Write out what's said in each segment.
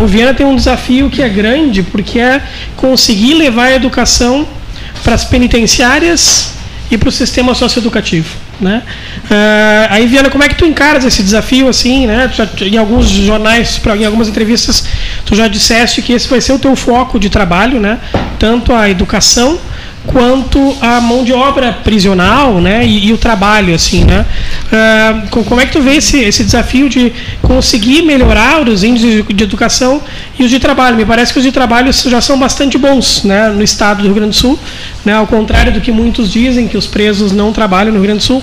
O Viana tem um desafio que é grande, porque é conseguir levar a educação para as penitenciárias e para o sistema socioeducativo. Né? Uh, aí, Viana, como é que tu encaras esse desafio assim, né? Já, em alguns jornais, em algumas entrevistas, tu já disseste que esse vai ser o teu foco de trabalho, né? Tanto a educação quanto a mão de obra prisional, né, e, e o trabalho, assim, né. Uh, como é que tu vê esse, esse desafio de conseguir melhorar os índices de, de, educação e os de trabalho? Me parece que os de trabalho já são bastante bons, né, no estado do Rio Grande do Sul, né, ao contrário do que muitos dizem que os presos não trabalham no Rio Grande do Sul,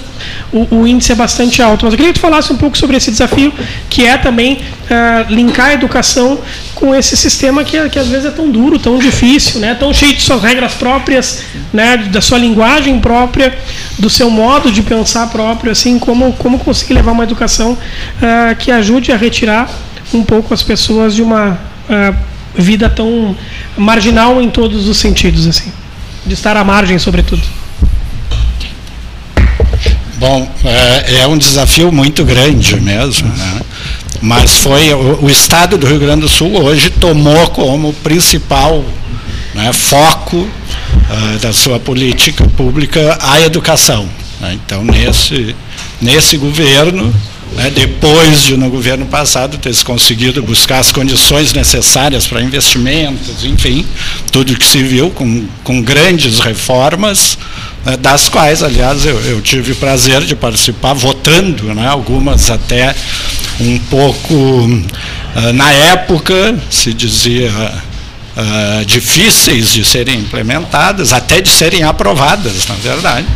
o, o índice é bastante alto. Mas eu queria que tu falasse um pouco sobre esse desafio, que é também uh, linkar a educação com esse sistema que, que às vezes é tão duro, tão difícil, né, tão cheio de suas regras próprias, né, da sua linguagem própria, do seu modo de pensar próprio, assim, como, como conseguir levar uma educação uh, que ajude a retirar um pouco as pessoas de uma uh, vida tão marginal em todos os sentidos, assim, de estar à margem, sobretudo. Bom, é, é um desafio muito grande mesmo, né? mas foi o, o, Estado do Rio Grande do Sul hoje tomou como principal né, foco uh, da sua política pública a educação. Né? Então, nesse, nesse governo, né, depois de no governo passado ter se conseguido buscar as condições necessárias para investimentos, enfim, tudo que se viu com, com grandes reformas, né, das quais, aliás, eu, eu, tive o prazer de participar votando, né, algumas até um pouco, uh, na época, se dizia uh, difíceis de serem implementadas, até de serem aprovadas, na verdade,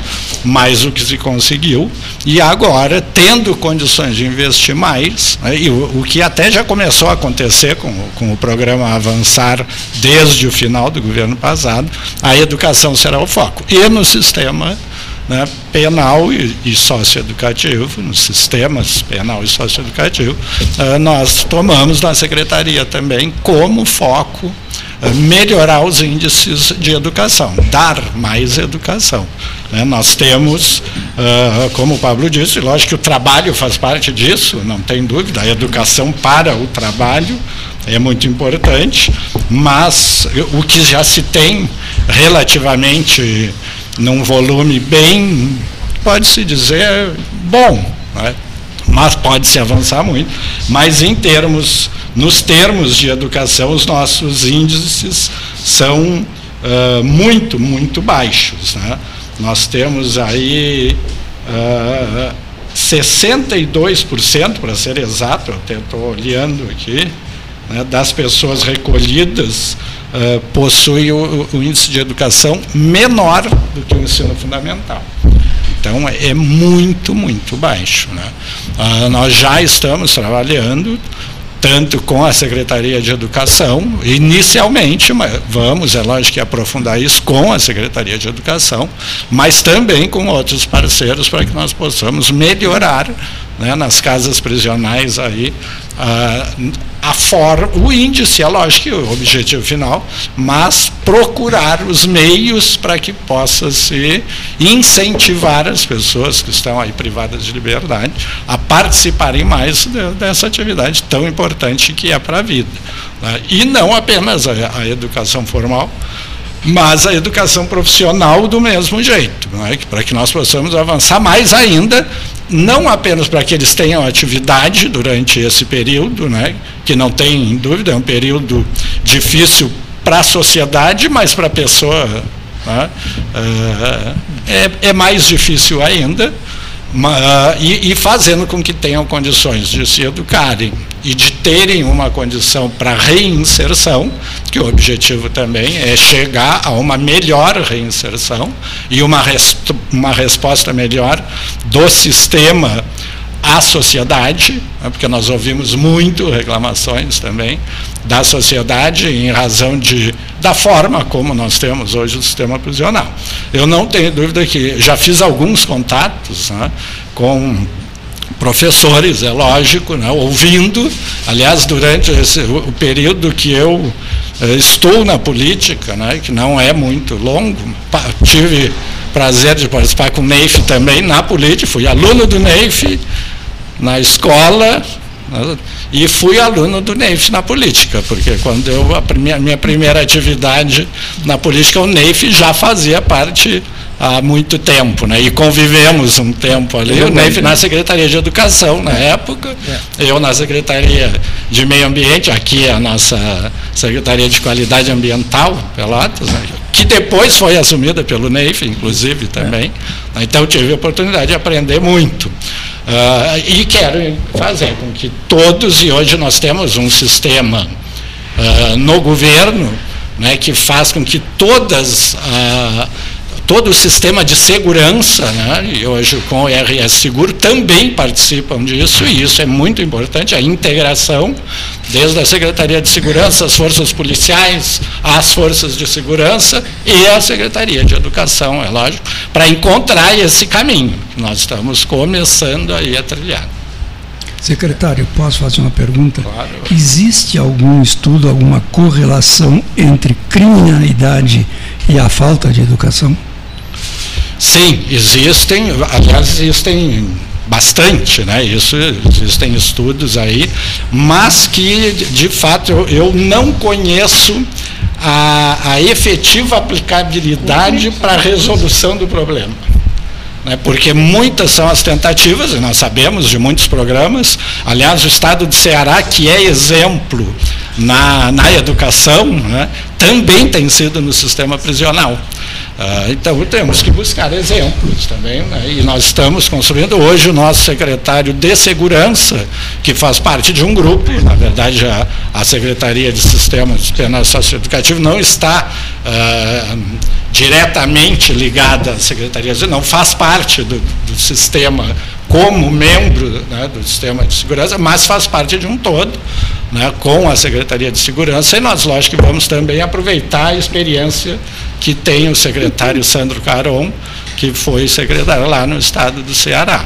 mas o que se conseguiu, e agora, tendo condições de investir mais, né, e o, o, que até já começou a acontecer com, com o programa Avançar desde o final do governo passado, a educação será o foco. E no sistema né, penal e, e socioeducativo, nos sistemas penal e socioeducativo, uh, nós tomamos na secretaria também como foco melhorar os índices de educação, dar mais educação. Né? Nós temos, uh, como o Pablo disse, lógico que o trabalho faz parte disso, não tem dúvida, a educação para o trabalho é muito importante, mas o que já se tem relativamente num volume bem, pode-se dizer, bom, né? Mas pode-se avançar muito. Mas em termos, nos termos de educação, os nossos índices são uh, muito, muito baixos. Né? Nós temos aí uh, 62%, para ser exato, eu estou olhando aqui, né, das pessoas recolhidas uh, possui o, o, índice de educação menor do que o ensino fundamental. Então, é muito, muito baixo. Né? Uh, nós já estamos trabalhando tanto com a Secretaria de Educação, inicialmente, vamos, é lógico aprofundar isso com a Secretaria de Educação, mas também com outros parceiros para que nós possamos melhorar né, nas casas prisionais aí, a, a for, o índice, é lógico que o objetivo final, mas procurar os meios para que possa se incentivar as pessoas que estão aí privadas de liberdade a participarem mais de, dessa atividade tão importante que é para a vida. Né? E não apenas a, a educação formal, mas a educação profissional do mesmo jeito, é? para que nós possamos avançar mais ainda não apenas para que eles tenham atividade durante esse período, né, que não tem dúvida, é um período difícil para a sociedade, mas para a pessoa né, é, é mais difícil ainda, e fazendo com que tenham condições de se educarem e de terem uma condição para reinserção, que o objetivo também é chegar a uma melhor reinserção e uma, uma resposta melhor do sistema à sociedade, né, porque nós ouvimos muito reclamações também da sociedade em razão de, da forma como nós temos hoje o sistema prisional. Eu não tenho dúvida que já fiz alguns contatos né, com professores, é lógico, né, ouvindo, aliás, durante esse, o período que eu eh, estou na política, né, que não é muito longo, tive prazer de participar com o NEIF também na política, fui aluno do NEIF na escola, Né? E fui aluno do NEIF na política, porque quando eu, a minha, minha primeira atividade na política, o NEIF já fazia parte há muito tempo, né? E convivemos um tempo ali, o NEIF na Secretaria de Educação na época, é. eu na Secretaria de Meio Ambiente, aqui a nossa Secretaria de Qualidade Ambiental, Pelotas, né? que depois foi assumida pelo NEIF, inclusive, também. É. Então tive a oportunidade de aprender muito. Uh, e quero fazer com que todos, e hoje nós temos um sistema uh, no governo né, que faz com que todas uh, todo o sistema de segurança, né, e hoje com o RS Seguro, também participam disso, e isso é muito importante, a integração, desde a Secretaria de Segurança, as forças policiais, as forças de segurança e a Secretaria de Educação, é lógico, para encontrar esse caminho que nós estamos começando aí a trilhar. Secretário, posso fazer uma pergunta? Claro. Existe algum estudo, alguma correlação entre criminalidade e a falta de educação? Sim, existem, aliás, existem bastante, né? Isso existem estudos aí, mas que de fato eu, eu não conheço a, a efetiva aplicabilidade para a resolução do problema. Né? Porque muitas são as tentativas, e nós sabemos de muitos programas. Aliás, o estado de Ceará, que é exemplo na, na educação, né? também tem sido no sistema prisional. Ah, então temos que buscar exemplos também, né? e nós estamos construindo hoje o nosso secretário de segurança, que faz parte de um grupo, na verdade a, a Secretaria de Sistemas Penais Socioeducativo não está ah, diretamente ligada à Secretaria, não faz parte do, do sistema como membro né, do sistema de segurança, mas faz parte de um todo, né, com a Secretaria de Segurança, e nós, lógico, vamos também aproveitar a experiência que tem o secretário Sandro Caron, que foi secretário lá no estado do Ceará.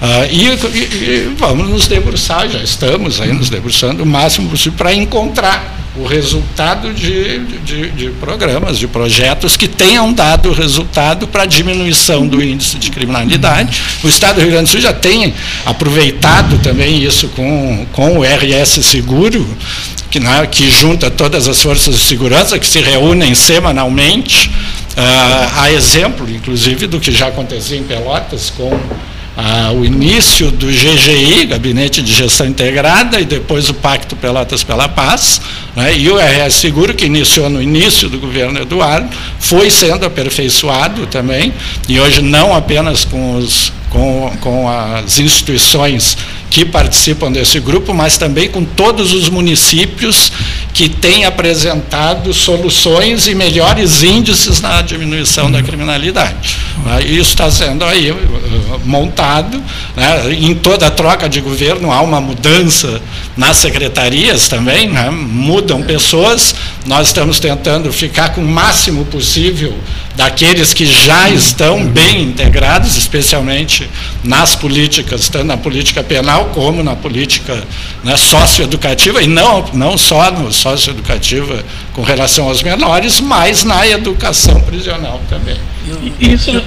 Uh, e, e, vamos nos debruçar, já estamos aí nos debruçando o máximo possível para encontrar o resultado de, de, de, programas, de projetos que tenham dado resultado para a diminuição do índice de criminalidade. O Estado do Rio Grande do Sul já tem aproveitado também isso com, com o RS Seguro, que, né, que junta todas as forças de segurança, que se reúnem semanalmente, uh, a exemplo, inclusive, do que já acontecia em Pelotas com ah, o início do GGI, Gabinete de Gestão Integrada, e depois o Pacto Pelotas pela Paz, né, e o RS Seguro, que iniciou no início do governo Eduardo, foi sendo aperfeiçoado também, e hoje não apenas com, os, com, com as instituições que participam desse grupo, mas também com todos os municípios que têm apresentado soluções e melhores índices na diminuição da criminalidade. Né? Isso está sendo aí uh, montado. Né? Em toda a troca de governo há uma mudança nas secretarias também, né? mudam pessoas. Nós estamos tentando ficar com o máximo possível daqueles que já estão bem integrados, especialmente nas políticas, tanto na política penal como na política né, socioeducativa, e não, não só no socioeducativa com relação aos menores, mas na educação prisional também. Isso,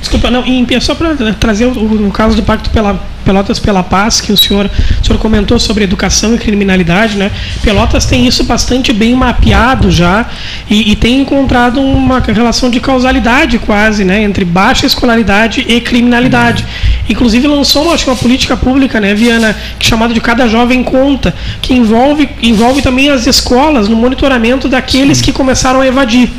desculpa, não, e só para trazer o, o caso do Pacto pela Pelotas pela Paz, que o senhor, o senhor comentou sobre educação e criminalidade, né? Pelotas tem isso bastante bem mapeado já e, e tem encontrado uma relação de causalidade quase, né? Entre baixa escolaridade e criminalidade. Inclusive lançou, acho que uma política pública, né, Viana, chamada de Cada Jovem Conta, que envolve, envolve também as escolas no monitoramento daqueles que começaram a evadir.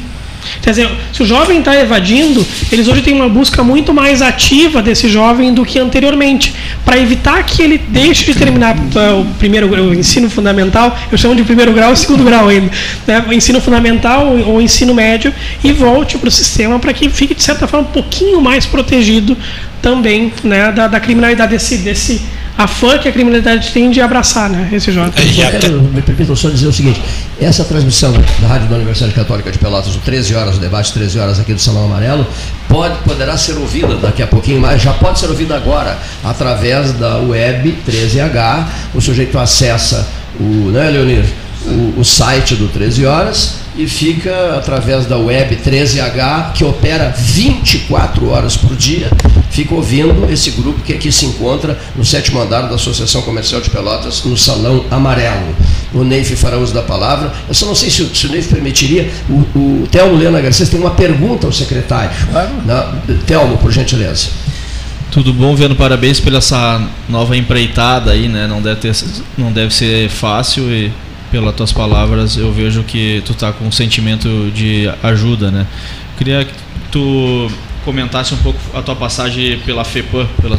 Quer dizer, se o jovem está evadindo, eles hoje têm uma busca muito mais ativa desse jovem do que anteriormente, para evitar que ele deixe de terminar uh, o primeiro o ensino fundamental, eu chamo de primeiro grau e segundo grau ainda, né, o ensino fundamental ou ensino médio e volte para o sistema para que fique de certa forma um pouquinho mais protegido também né, da, da criminalidade desse, desse a fã que a criminalidade tem de abraçar, né, esse jovem. É, até... Me permitam só dizer o seguinte, essa transmissão da Rádio da Universidade Católica de Pelotas, o 13 horas, o debate 13 horas aqui do Salão Amarelo, pode, poderá ser ouvida daqui a pouquinho mais, já pode ser ouvida agora, através da web 13H, o sujeito acessa o, né, Leonir? O, o site do 13 Horas e fica através da web 13H, que opera 24 horas por dia, fica ouvindo esse grupo que aqui se encontra no sétimo andar da Associação Comercial de Pelotas, no Salão Amarelo. O Neif fará uso da palavra. Eu só não sei se, se o Neif permitiria. O, o Telmo Lena Garcês tem uma pergunta ao secretário. Claro. Na, Telmo, por gentileza. Tudo bom, vendo parabéns pela essa nova empreitada aí, né? Não deve, ter, não deve ser fácil e pelas tuas palavras, eu vejo que tu tá com um sentimento de ajuda, né? Queria que tu comentasse um pouco a tua passagem pela FEPAM, pela,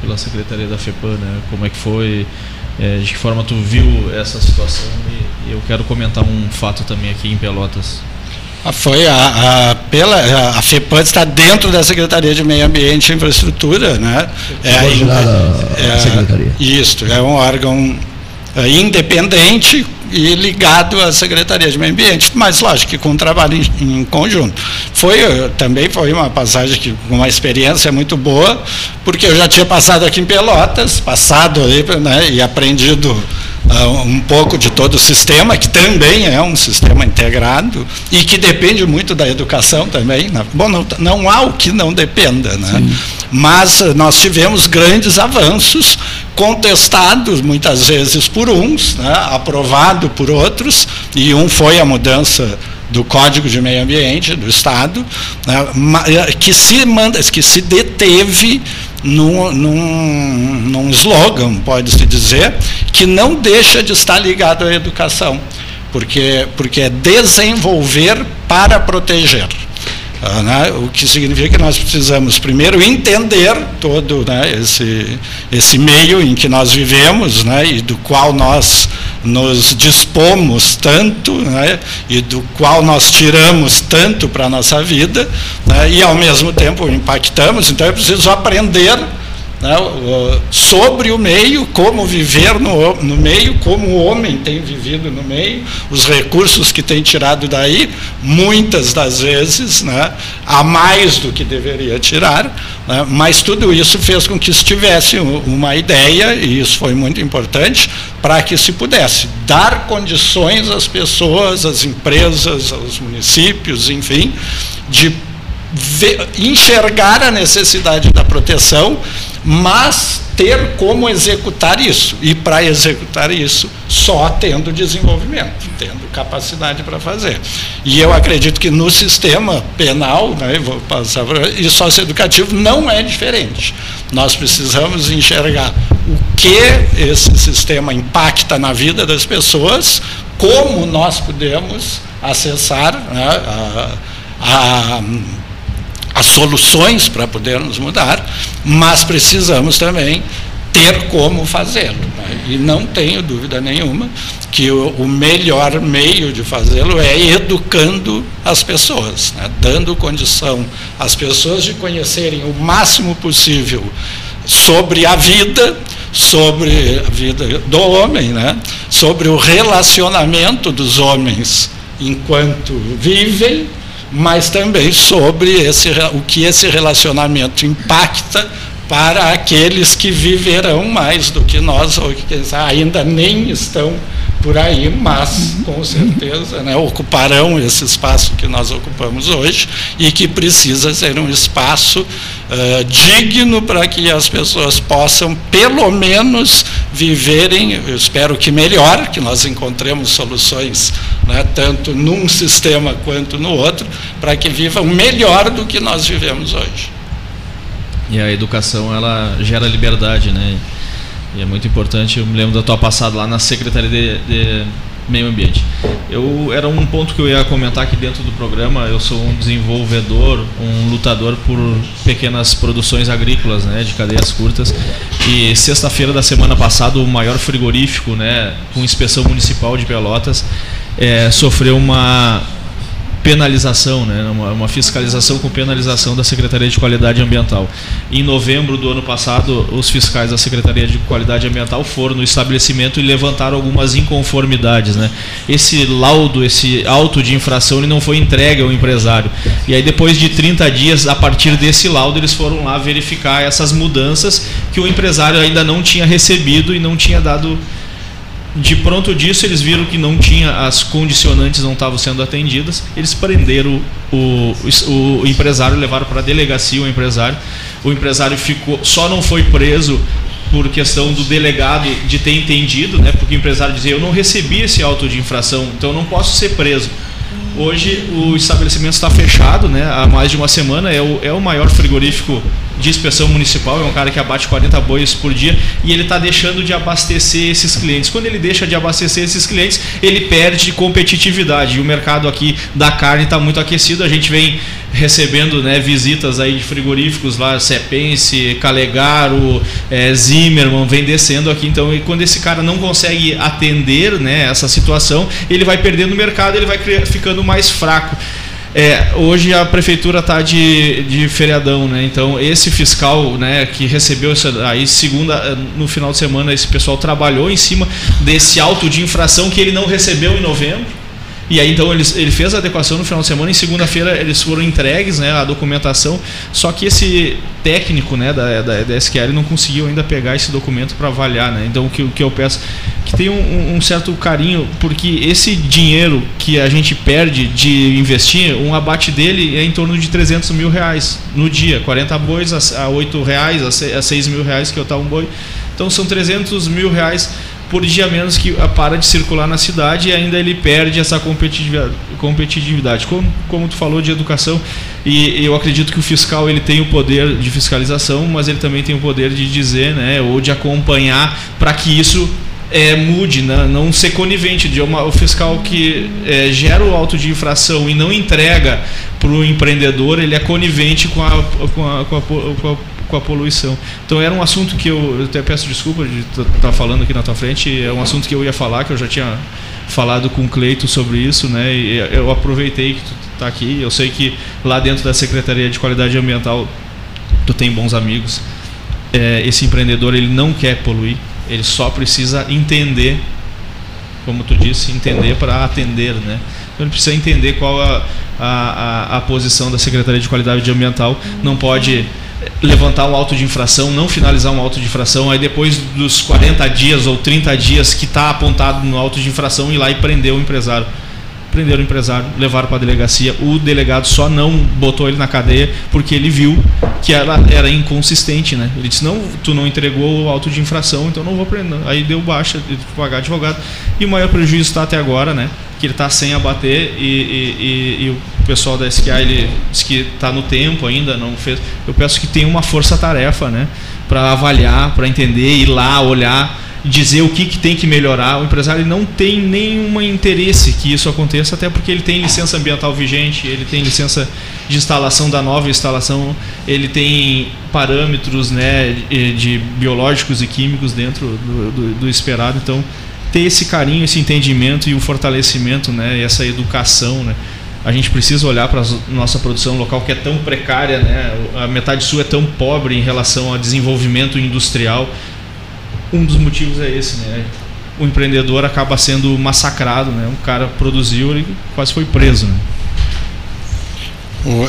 pela Secretaria da FEPAM, né? Como é que foi, é, de que forma tu viu essa situação e, e eu quero comentar um fato também aqui em Pelotas. Ah, foi a, a, pela, a FEPAM está dentro da Secretaria de Meio Ambiente e Infraestrutura, né? É, é, é, Secretaria. Isso, é um órgão é, independente e ligado à Secretaria de Meio Ambiente, mas lógico que com um trabalho em, em, conjunto. Foi, eh, também foi uma passagem que, uma experiência muito boa, porque eu já tinha passado aqui em Pelotas, passado aí, né, e aprendido um pouco de todo o sistema, que também é um sistema integrado e que depende muito da educação também. Né? Bom, não, não há o que não dependa, né? mas uh, nós tivemos grandes avanços contestados muitas vezes por uns, né, aprovado por outros, e um foi a mudança do Código de Meio Ambiente do Estado, né, eh, que, se manda, que se deteve num, num, num slogan, pode-se dizer, que não deixa de estar ligado à educação, porque, porque é desenvolver para proteger. Ah, né? O que significa que nós precisamos primeiro entender todo né, esse, esse meio em que nós vivemos né, e do qual nós nos dispomos tanto né, e do qual nós tiramos tanto para a nossa vida né, e ao mesmo tempo impactamos. Então é preciso aprender né, sobre o meio, como viver no, no meio, como o homem tem vivido no meio, os recursos que tem tirado daí, muitas das vezes, né, a mais do que deveria tirar, né, mas tudo isso fez com que se tivesse uma ideia, e isso foi muito importante, para que se pudesse dar condições às pessoas, às empresas, aos municípios, enfim, de enxergar a necessidade da proteção mas ter como executar isso. E para executar isso, só tendo desenvolvimento, tendo capacidade para fazer. E eu acredito que no sistema penal, né, vou passar para, e socioeducativo não é diferente. Nós precisamos enxergar o que esse sistema impacta na vida das pessoas, como nós podemos acessar né, a, a as soluções para podermos mudar, mas precisamos também ter como fazê-lo. Né? E não tenho dúvida nenhuma que o, o melhor meio de fazê-lo é educando as pessoas, né? dando condição às pessoas de conhecerem o máximo possível sobre a vida, sobre a vida do homem, né? sobre o relacionamento dos homens enquanto vivem mas também sobre esse, o que esse relacionamento impacta para aqueles que viverão mais do que nós, ou que ainda nem estão por aí, mas com certeza né, ocuparão esse espaço que nós ocupamos hoje e que precisa ser um espaço uh, digno para que as pessoas possam, pelo menos, viverem, eu espero que melhor, que nós encontremos soluções né, tanto num sistema quanto no outro, para que vivam melhor do que nós vivemos hoje. E a educação ela gera liberdade, né? E é muito importante. Eu me lembro da tua passada lá na Secretaria de, de, Meio Ambiente. Eu era um ponto que eu ia comentar aqui dentro do programa. Eu sou um desenvolvedor, um lutador por pequenas produções agrícolas, né, de cadeias curtas. E sexta-feira da semana passada, o maior frigorífico, né, com inspeção municipal de Pelotas, é, sofreu uma penalização, né, uma, uma, fiscalização com penalização da Secretaria de Qualidade Ambiental. Em novembro do ano passado, os fiscais da Secretaria de Qualidade Ambiental foram no estabelecimento e levantaram algumas inconformidades. Né. Esse laudo, esse auto de infração, ele não foi entregue ao empresário. E aí, depois de 30 dias, a partir desse laudo, eles foram lá verificar essas mudanças que o empresário ainda não tinha recebido e não tinha dado De pronto disso, eles viram que não tinha, as condicionantes não estavam sendo atendidas, eles prenderam o, o, o empresário, levaram para a delegacia o empresário. O empresário ficou, só não foi preso por questão do delegado de ter entendido, né? Porque o empresário dizia: "Eu não recebi esse auto de infração, então eu não posso ser preso". Hoje o estabelecimento está fechado, né? Há mais de uma semana é o, é o maior frigorífico de inspeção municipal, é um cara que abate 40 bois por dia e ele está deixando de abastecer esses clientes. Quando ele deixa de abastecer esses clientes, ele perde competitividade. E o mercado aqui da carne está muito aquecido. A gente vem recebendo né, visitas aí de frigoríficos lá, Cepense, Calegaro, é, Zimmermann, vem descendo aqui. Então, e quando esse cara não consegue atender né, essa situação, ele vai perdendo o mercado, ele vai ficando mais fraco. É, hoje a prefeitura está de, de feriadão, né? Então esse fiscal, né, que recebeu essa, aí segunda no final de semana esse pessoal trabalhou em cima desse auto de infração que ele não recebeu em novembro. E aí então ele, ele fez a adequação no final de semana, em segunda-feira eles foram entregues, né, a documentação, só que esse técnico, né, da, da, da SQL não conseguiu ainda pegar esse documento para avaliar, né? Então o que, o que eu peço que tem um, um, certo carinho, porque esse dinheiro que a gente perde de investir, um abate dele é em torno de 300 mil reais no dia, 40 bois a, a 8 reais, a 6 mil reais que eu tá um boi, então são 300 mil reais por dia menos que para de circular na cidade e ainda ele perde essa competitividade. competitividade. Como, como tu falou de educação, e eu acredito que o fiscal ele tem o poder de fiscalização, mas ele também tem o poder de dizer, né, ou de acompanhar para que isso é, mude, né? não ser conivente. De uma, o fiscal que é, gera o auto de infração e não entrega para o empreendedor, ele é conivente com a, com a, com a, com a com a poluição. Então era um assunto que eu, eu até peço desculpa de estar tá falando aqui na tua frente, é um assunto que eu ia falar, que eu já tinha falado com o Cleito sobre isso, né? E eu aproveitei que tu está aqui. Eu sei que lá dentro da Secretaria de Qualidade Ambiental tu tem bons amigos. É, esse empreendedor ele não quer poluir, ele só precisa entender, como tu disse, entender para atender, né? Então ele precisa entender qual a, a, a, posição da Secretaria de Qualidade Ambiental. Não pode levantar um auto de infração, não finalizar um auto de infração, aí depois dos 40 dias ou 30 dias que está apontado no auto de infração, ir lá e prender o empresário. Prenderam o empresário, levaram para a delegacia. O delegado só não botou ele na cadeia porque ele viu que ela era inconsistente, né? Ele disse: "Não, tu não entregou o auto de infração, então não vou prender". Aí deu baixa, de pagar advogado. E o maior prejuízo está até agora, né? Que ele está sem abater e, e, e, o pessoal da SQA ele diz que está no tempo ainda, não fez. Eu peço que tenha uma força-tarefa, né? Para avaliar, para entender, ir lá, olhar, dizer o que, que tem que melhorar. O empresário não tem nenhum interesse que isso aconteça, até porque ele tem licença ambiental vigente, ele tem licença de instalação da nova instalação, ele tem parâmetros né, de biológicos e químicos dentro do, do, do esperado. Então, ter esse carinho, esse entendimento e o fortalecimento, né, e essa educação, né, a gente precisa olhar para a nossa produção local que é tão precária, né? a metade sul é tão pobre em relação ao desenvolvimento industrial. Um dos motivos é esse, né? o empreendedor acaba sendo massacrado, né? um cara produziu e quase foi preso. Né?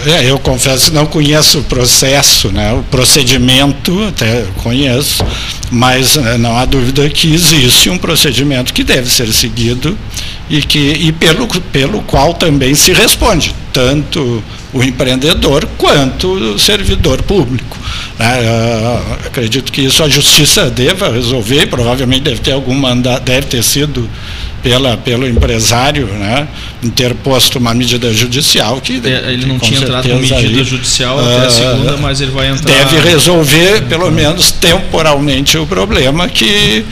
É, eu confesso não conheço o processo, né? o procedimento até conheço, mas né, não há dúvida que existe um procedimento que deve ser seguido e, que, e pelo, pelo qual também se responde, tanto o empreendedor quanto o servidor público. Né? Uh, acredito que isso a justiça deva resolver, provavelmente deve ter algum mandato, deve ter sido pela, pelo empresário né, interposto uma medida judicial que é, ele não tinha entrado com medida aí, judicial até a ah, segunda, mas ele vai entrar. Deve resolver, pelo menos temporalmente, o problema que.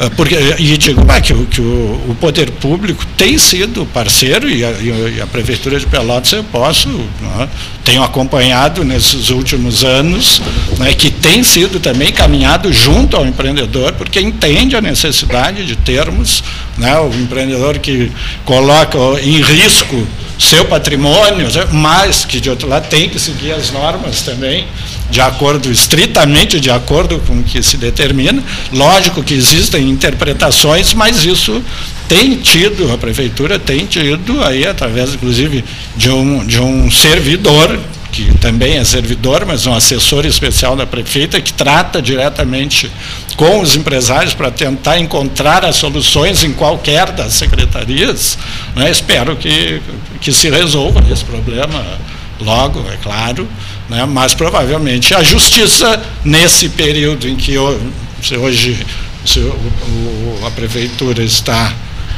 Ah, porque, e digo é, que, que o, o, poder público tem sido parceiro, e a, e a Prefeitura de Pelotas eu posso, né, tenho acompanhado nesses últimos anos, né, que tem sido também caminhado junto ao empreendedor, porque entende a necessidade de termos né, o empreendedor que coloca em risco seu patrimônio, mas que de outro lado tem que seguir as normas também, de acordo, estritamente de acordo com o que se determina. Lógico que existem interpretações, mas isso tem tido, a prefeitura tem tido, aí através inclusive de um, de um servidor que também é servidor, mas um assessor especial da prefeita, que trata diretamente com os empresários para tentar encontrar as soluções em qualquer das secretarias. Né? Espero que, que se resolva esse problema logo, é claro, né? mas provavelmente a justiça, nesse período em que hoje a prefeitura está.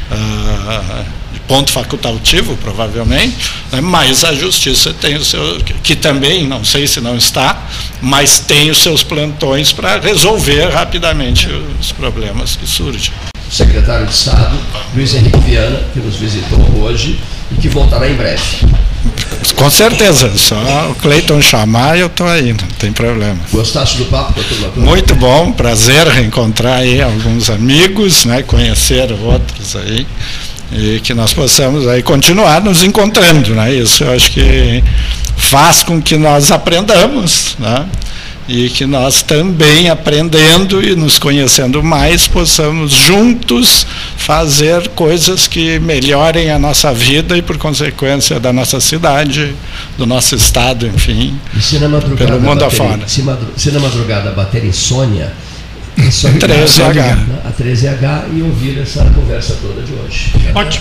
Uh, ponto facultativo, provavelmente, né, mas a justiça tem o seu, que também, não sei se não está, mas tem os seus plantões para resolver rapidamente os problemas que surgem. O secretário de Estado, Luiz Henrique Viana, que nos visitou hoje e que voltará em breve. Com certeza, só o Cleiton chamar e eu estou aí, não tem problema. Gostaste do papo, doutor Muito bom, prazer reencontrar aí alguns amigos, né, conhecer outros aí e que nós possamos aí continuar nos encontrando, né? Isso eu acho que faz com que nós aprendamos, né? E que nós também aprendendo e nos conhecendo mais possamos juntos fazer coisas que melhorem a nossa vida e por consequência da nossa cidade, do nosso estado, enfim, e se na madrugada pelo mundo bater, afora. Se, se na madrugada bater insônia, 13H. A 13H e ouvir essa conversa toda de hoje. Ótimo.